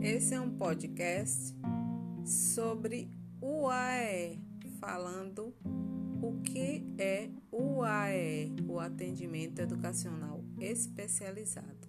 Esse é um podcast sobre o AE, falando o que é o AE, o atendimento educacional especializado.